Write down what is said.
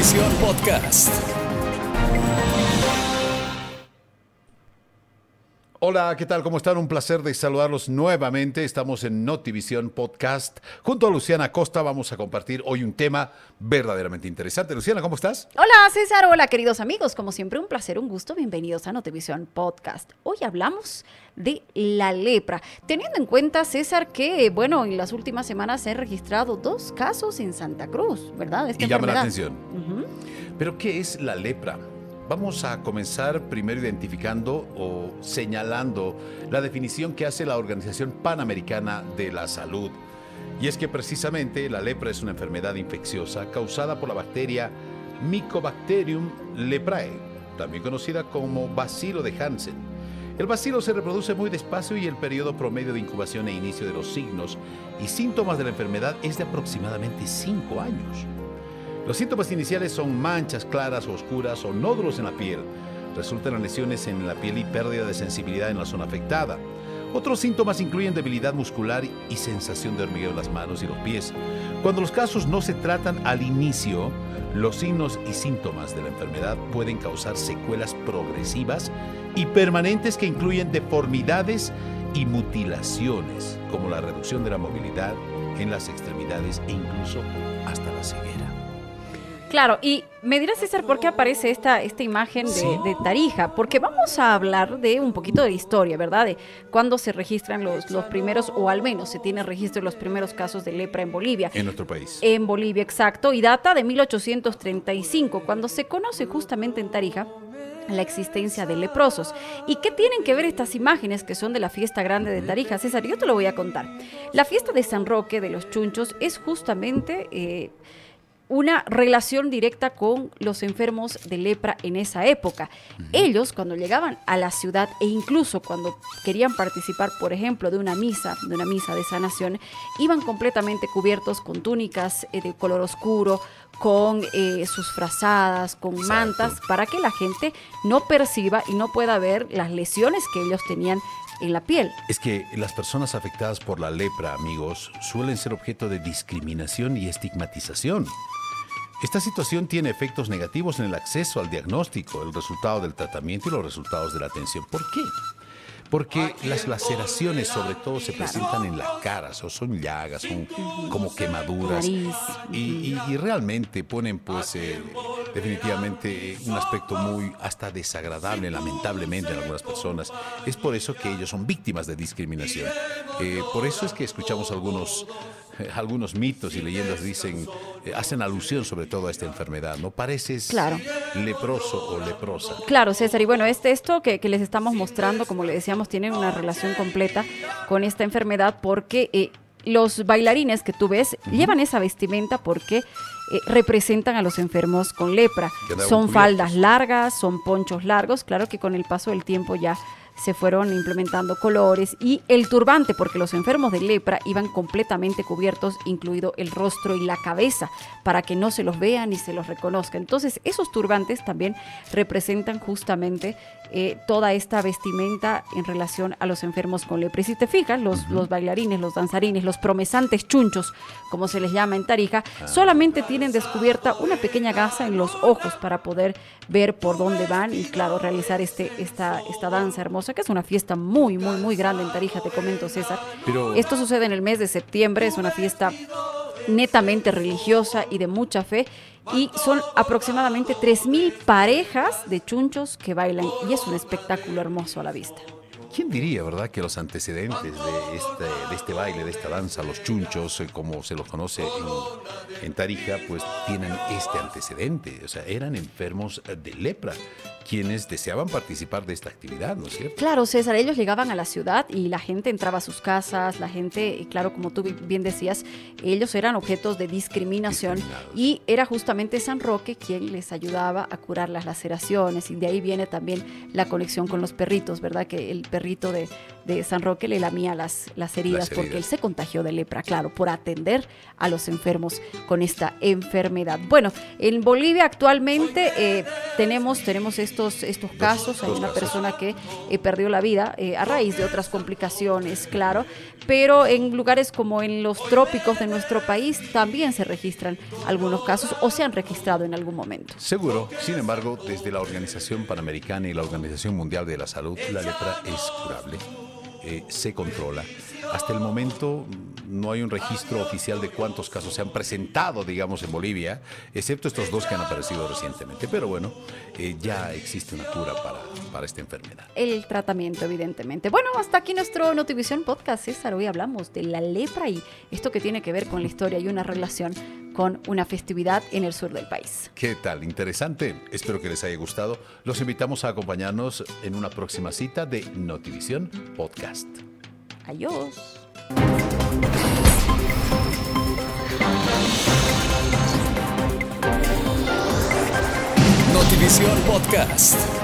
Notivisión Podcast. Hola, ¿qué tal? ¿Cómo están? Un placer de saludarlos nuevamente. Estamos en Notivisión Podcast. Junto a Luciana Costa vamos a compartir hoy un tema verdaderamente interesante. Luciana, ¿cómo estás? Hola César, hola queridos amigos. Como siempre, un placer, un gusto. Bienvenidos a Notivisión Podcast. Hoy hablamos de la lepra. Teniendo en cuenta, César, que, bueno, en las últimas semanas se han registrado dos casos en Santa Cruz, ¿verdad? y llama la atención. Pero, ¿qué es la lepra? Vamos a comenzar primero identificando o señalando la definición que hace la Organización Panamericana de la Salud. Y es que precisamente la lepra es una enfermedad infecciosa causada por la bacteria Mycobacterium leprae, también conocida como bacilo de Hansen. El bacilo se reproduce muy despacio y el periodo promedio de incubación e inicio de los signos y síntomas de la enfermedad es de aproximadamente 5 años. Los síntomas iniciales son manchas claras o oscuras o nódulos en la piel. Resultan lesiones en la piel y pérdida de sensibilidad en la zona afectada. Otros síntomas incluyen debilidad muscular y sensación de hormigueo en las manos y los pies. Cuando los casos no se tratan al inicio, los signos y síntomas de la enfermedad pueden causar secuelas progresivas y permanentes que incluyen deformidades y mutilaciones, como la reducción de la movilidad en las extremidades e incluso hasta la ceguera. Claro, y me dirás, César, por qué aparece esta, esta imagen de, Tarija, porque vamos a hablar de un poquito de historia, ¿verdad? De cuándo se registran los, los primeros, o al menos se tiene registro de los primeros casos de lepra en Bolivia. En nuestro país. En Bolivia, exacto, y data de 1835, cuando se conoce justamente en Tarija la existencia de leprosos. ¿Y qué tienen que ver estas imágenes que son de la fiesta grande de Tarija? César, yo te lo voy a contar. La fiesta de San Roque de los Chunchos es justamente... Eh, una relación directa con los enfermos de lepra en esa época. Ellos, cuando llegaban a la ciudad e incluso cuando querían participar, por ejemplo, de una misa, de una misa de sanación, iban completamente cubiertos con túnicas eh, de color oscuro, con eh, sus frazadas, con mantas, para que la gente no perciba y no pueda ver las lesiones que ellos tenían en la piel. Es que las personas afectadas por la lepra, amigos, suelen ser objeto de discriminación y estigmatización. Esta situación tiene efectos negativos en el acceso al diagnóstico, el resultado del tratamiento y los resultados de la atención. ¿Por qué? Porque las laceraciones sobre todo se presentan en la cara, o son llagas, son como quemaduras y, realmente ponen pues eh, definitivamente un aspecto muy hasta desagradable, lamentablemente en algunas personas. Es por eso que ellos son víctimas de discriminación. Eh, por eso es que escuchamos algunos algunos mitos y leyendas dicen, eh, hacen alusión sobre todo a esta enfermedad, ¿no? Pareces leproso o leprosa. Claro, César, y bueno, este, esto que, les estamos mostrando, como le decíamos, tiene una relación completa con esta enfermedad porque eh, los bailarines que tú ves llevan esa vestimenta porque eh, representan a los enfermos con lepra. Son faldas largas, son ponchos largos, claro que con el paso del tiempo ya se fueron implementando colores y el turbante, porque los enfermos de lepra iban completamente cubiertos, incluido el rostro y la cabeza, para que no se los vean ni se los reconozca. Entonces, esos turbantes también representan justamente eh, toda esta vestimenta en relación a los enfermos con lepra. Y si te fijas, los, los bailarines, los danzarines, los promesantes chunchos, como se les llama en Tarija, ah. solamente tienen descubierta una pequeña gasa en los ojos para poder ver por dónde van y, claro, realizar este, esta, esta danza hermosa que es una fiesta muy, muy, muy grande en Tarija, te comento, César. Esto sucede en el mes de septiembre, es una fiesta netamente religiosa y de mucha fe. Y son aproximadamente 3.000 parejas de chunchos que bailan y es un espectáculo hermoso a la vista. ¿Quién diría, verdad, que los antecedentes de este, de este baile, de esta danza, los chunchos, eh, como se los conoce en, en, Tarija, pues tienen este antecedente? O sea, eran enfermos de lepra quienes deseaban participar de esta actividad, ¿no es cierto? Claro, César, ellos llegaban a la ciudad y la gente entraba a sus casas, la gente, claro, como tú bien decías, ellos eran objetos de discriminación y era justamente San Roque quien les ayudaba a curar las laceraciones y de ahí viene también la conexión con los perritos, ¿verdad? Que el perrito perrito de, de San Roque le lamía las, las, heridas Las porque heridas. él se contagió de lepra, claro, por atender a los enfermos con esta enfermedad. Bueno, en Bolivia actualmente eh, tenemos, tenemos estos, estos casos. Hay dos una casos. persona que eh, perdió la vida eh, a raíz de otras complicaciones, claro, pero en lugares como en los trópicos de nuestro país también se registran algunos casos o se han registrado en algún momento. Seguro, sin embargo, desde la Organización Panamericana y la Organización Mundial de la Salud, la lepra es curable, eh, se controla. Hasta el momento no hay un registro oficial de cuántos casos se han presentado, digamos, en Bolivia, excepto estos dos que han aparecido recientemente. Pero bueno, eh, ya existe una cura para, para esta enfermedad. el tratamiento, evidentemente. Bueno, hasta aquí nuestro Notivisión Podcast, César. Hoy hablamos de la lepra y esto que tiene que ver con la historia y una relación con una festividad en el sur del país. ¿Qué tal? Interesante. Espero que les haya gustado. Los invitamos a acompañarnos en una próxima cita de Notivisión Podcast. Adiós. Notivisión Podcast.